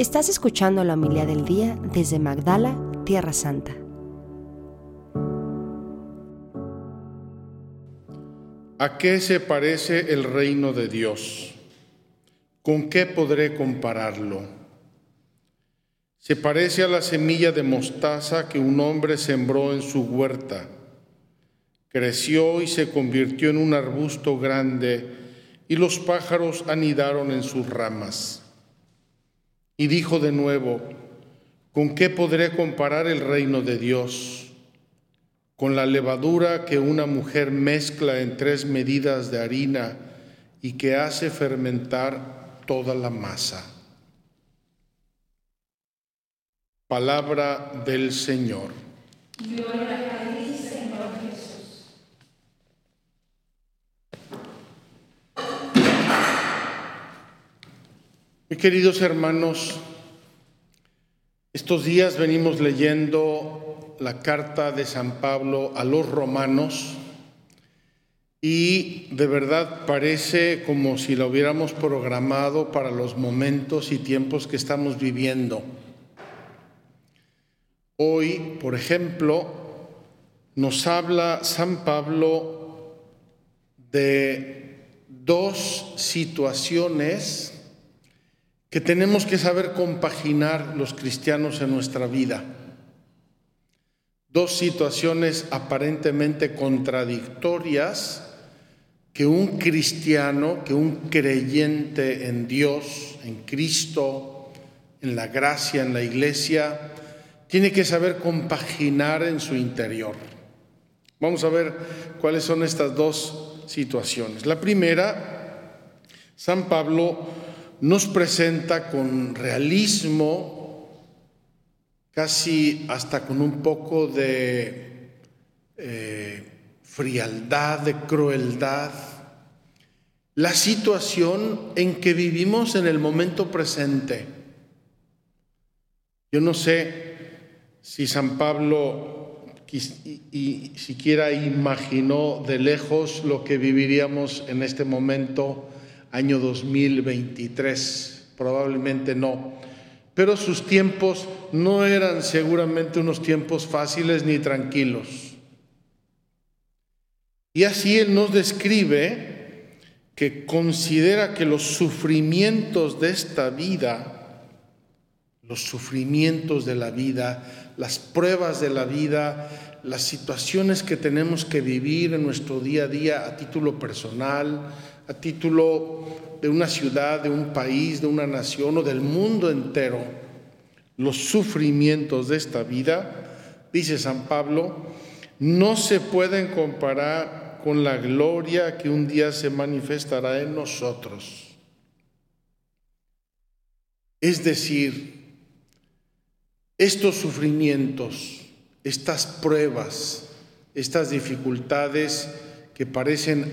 Estás escuchando la humildad del día desde Magdala, Tierra Santa. ¿A qué se parece el reino de Dios? ¿Con qué podré compararlo? Se parece a la semilla de mostaza que un hombre sembró en su huerta. Creció y se convirtió en un arbusto grande y los pájaros anidaron en sus ramas. Y dijo de nuevo, ¿con qué podré comparar el reino de Dios? Con la levadura que una mujer mezcla en tres medidas de harina y que hace fermentar toda la masa. Palabra del Señor. Mis queridos hermanos, estos días venimos leyendo la carta de San Pablo a los romanos y de verdad parece como si la hubiéramos programado para los momentos y tiempos que estamos viviendo. Hoy, por ejemplo, nos habla San Pablo de dos situaciones que tenemos que saber compaginar los cristianos en nuestra vida. Dos situaciones aparentemente contradictorias que un cristiano, que un creyente en Dios, en Cristo, en la gracia, en la iglesia, tiene que saber compaginar en su interior. Vamos a ver cuáles son estas dos situaciones. La primera, San Pablo nos presenta con realismo, casi hasta con un poco de eh, frialdad, de crueldad, la situación en que vivimos en el momento presente. Yo no sé si San Pablo siquiera imaginó de lejos lo que viviríamos en este momento año 2023, probablemente no. Pero sus tiempos no eran seguramente unos tiempos fáciles ni tranquilos. Y así él nos describe que considera que los sufrimientos de esta vida, los sufrimientos de la vida, las pruebas de la vida, las situaciones que tenemos que vivir en nuestro día a día a título personal, a título de una ciudad, de un país, de una nación o del mundo entero, los sufrimientos de esta vida, dice San Pablo, no se pueden comparar con la gloria que un día se manifestará en nosotros. Es decir, estos sufrimientos, estas pruebas, estas dificultades que parecen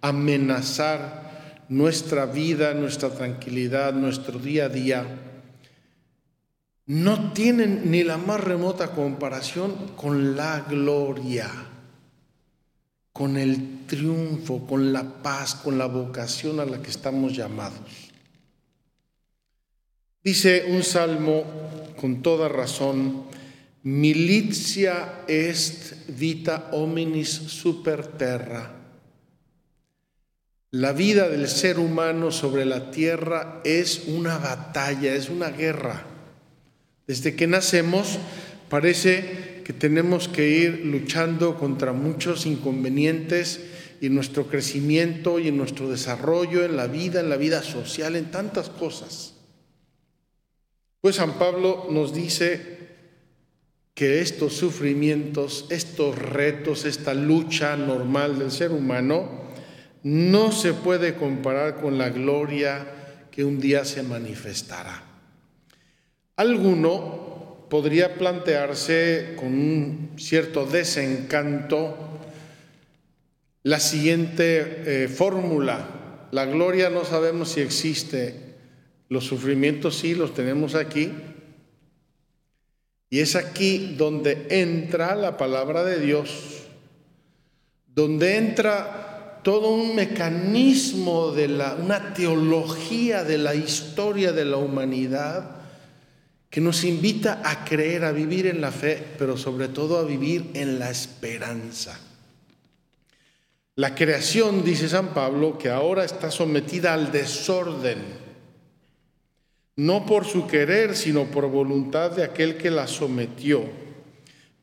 amenazar nuestra vida, nuestra tranquilidad, nuestro día a día, no tienen ni la más remota comparación con la gloria, con el triunfo, con la paz, con la vocación a la que estamos llamados. Dice un salmo con toda razón, militia est vita hominis super terra la vida del ser humano sobre la tierra es una batalla, es una guerra. Desde que nacemos parece que tenemos que ir luchando contra muchos inconvenientes y nuestro crecimiento y en nuestro desarrollo en la vida, en la vida social, en tantas cosas. Pues San Pablo nos dice que estos sufrimientos, estos retos, esta lucha normal del ser humano, no se puede comparar con la gloria que un día se manifestará. Alguno podría plantearse con un cierto desencanto la siguiente eh, fórmula. La gloria no sabemos si existe, los sufrimientos sí los tenemos aquí. Y es aquí donde entra la palabra de Dios, donde entra todo un mecanismo de la, una teología de la historia de la humanidad que nos invita a creer, a vivir en la fe, pero sobre todo a vivir en la esperanza. La creación, dice San Pablo, que ahora está sometida al desorden, no por su querer, sino por voluntad de aquel que la sometió,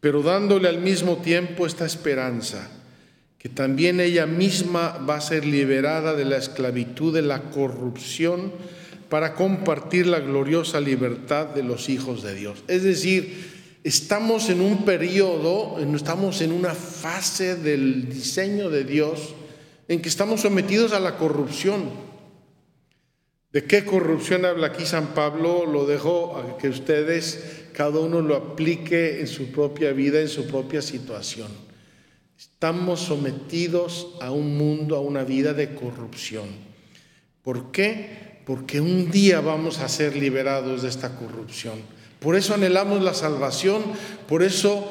pero dándole al mismo tiempo esta esperanza, que también ella misma va a ser liberada de la esclavitud de la corrupción para compartir la gloriosa libertad de los hijos de Dios. Es decir, estamos en un periodo, estamos en una fase del diseño de Dios en que estamos sometidos a la corrupción. ¿De qué corrupción habla aquí San Pablo? Lo dejo a que ustedes, cada uno lo aplique en su propia vida, en su propia situación. Estamos sometidos a un mundo, a una vida de corrupción. ¿Por qué? Porque un día vamos a ser liberados de esta corrupción. Por eso anhelamos la salvación, por eso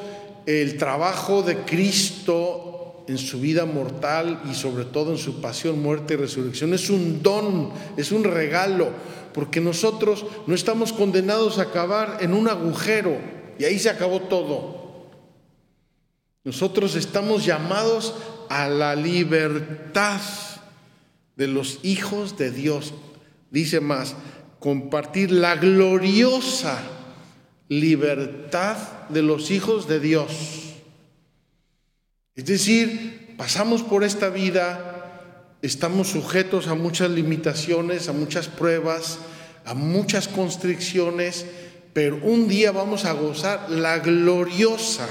el trabajo de Cristo en su vida mortal y sobre todo en su pasión, muerte y resurrección es un don, es un regalo, porque nosotros no estamos condenados a acabar en un agujero y ahí se acabó todo. Nosotros estamos llamados a la libertad de los hijos de Dios. Dice más, compartir la gloriosa libertad de los hijos de Dios. Es decir, pasamos por esta vida, estamos sujetos a muchas limitaciones, a muchas pruebas, a muchas constricciones, pero un día vamos a gozar la gloriosa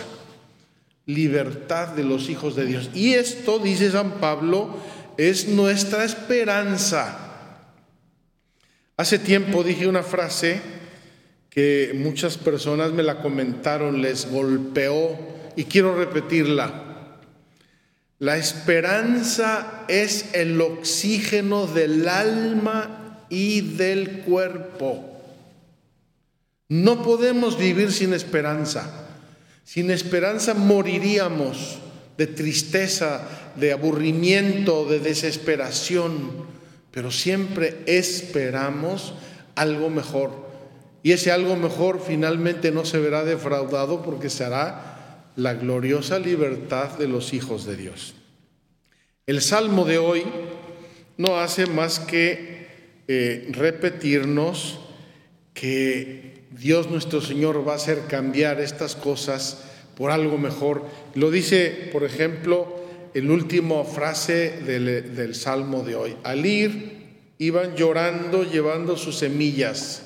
libertad de los hijos de Dios. Y esto, dice San Pablo, es nuestra esperanza. Hace tiempo dije una frase que muchas personas me la comentaron, les golpeó y quiero repetirla. La esperanza es el oxígeno del alma y del cuerpo. No podemos vivir sin esperanza. Sin esperanza moriríamos de tristeza, de aburrimiento, de desesperación, pero siempre esperamos algo mejor. Y ese algo mejor finalmente no se verá defraudado porque será la gloriosa libertad de los hijos de Dios. El salmo de hoy no hace más que eh, repetirnos que Dios nuestro Señor va a hacer cambiar estas cosas por algo mejor. Lo dice, por ejemplo, el último frase del, del salmo de hoy. Al ir, iban llorando llevando sus semillas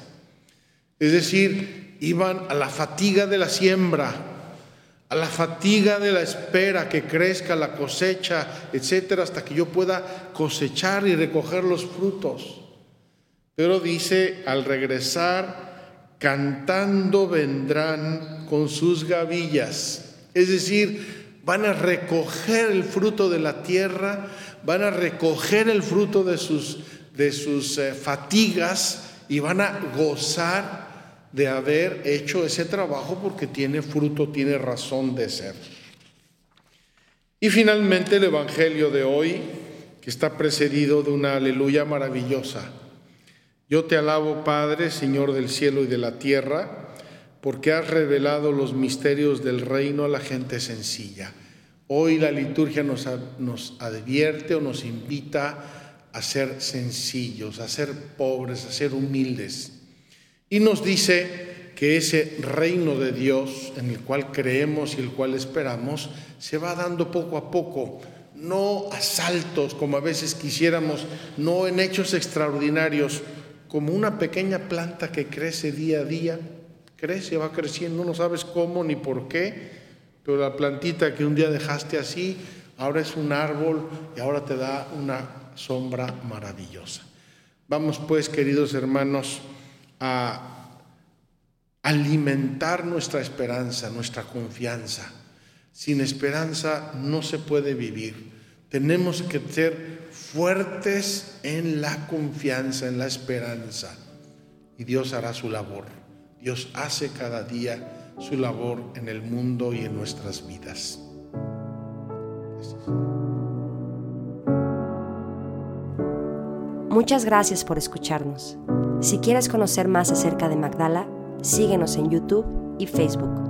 es decir, iban a la fatiga de la siembra, a la fatiga de la espera que crezca la cosecha, etcétera, hasta que yo pueda cosechar y recoger los frutos. Pero dice, al regresar, cantando vendrán con sus gavillas. Es decir, van a recoger el fruto de la tierra, van a recoger el fruto de sus, de sus eh, fatigas y van a gozar de haber hecho ese trabajo porque tiene fruto, tiene razón de ser. Y finalmente el Evangelio de hoy, que está precedido de una aleluya maravillosa. Yo te alabo, Padre, Señor del cielo y de la tierra, porque has revelado los misterios del reino a la gente sencilla. Hoy la liturgia nos, advierte o nos invita a ser sencillos, a ser pobres, a ser humildes y nos dice que ese reino de Dios en el cual creemos y el cual esperamos se va dando poco a poco, no a saltos como a veces quisiéramos, no en hechos extraordinarios, como una pequeña planta que crece día a día, crece, va creciendo, no sabes cómo ni por qué, pero la plantita que un día dejaste así, ahora es un árbol y ahora te da una sombra maravillosa. Vamos pues, queridos hermanos, a alimentar nuestra esperanza, nuestra confianza. Sin esperanza no se puede vivir. Tenemos que ser fuertes en la confianza, en la esperanza. Y Dios hará su labor. Dios hace cada día su labor en el mundo y en nuestras vidas. Muchas gracias por escucharnos. Si quieres conocer más acerca de Magdala, síguenos en YouTube y Facebook.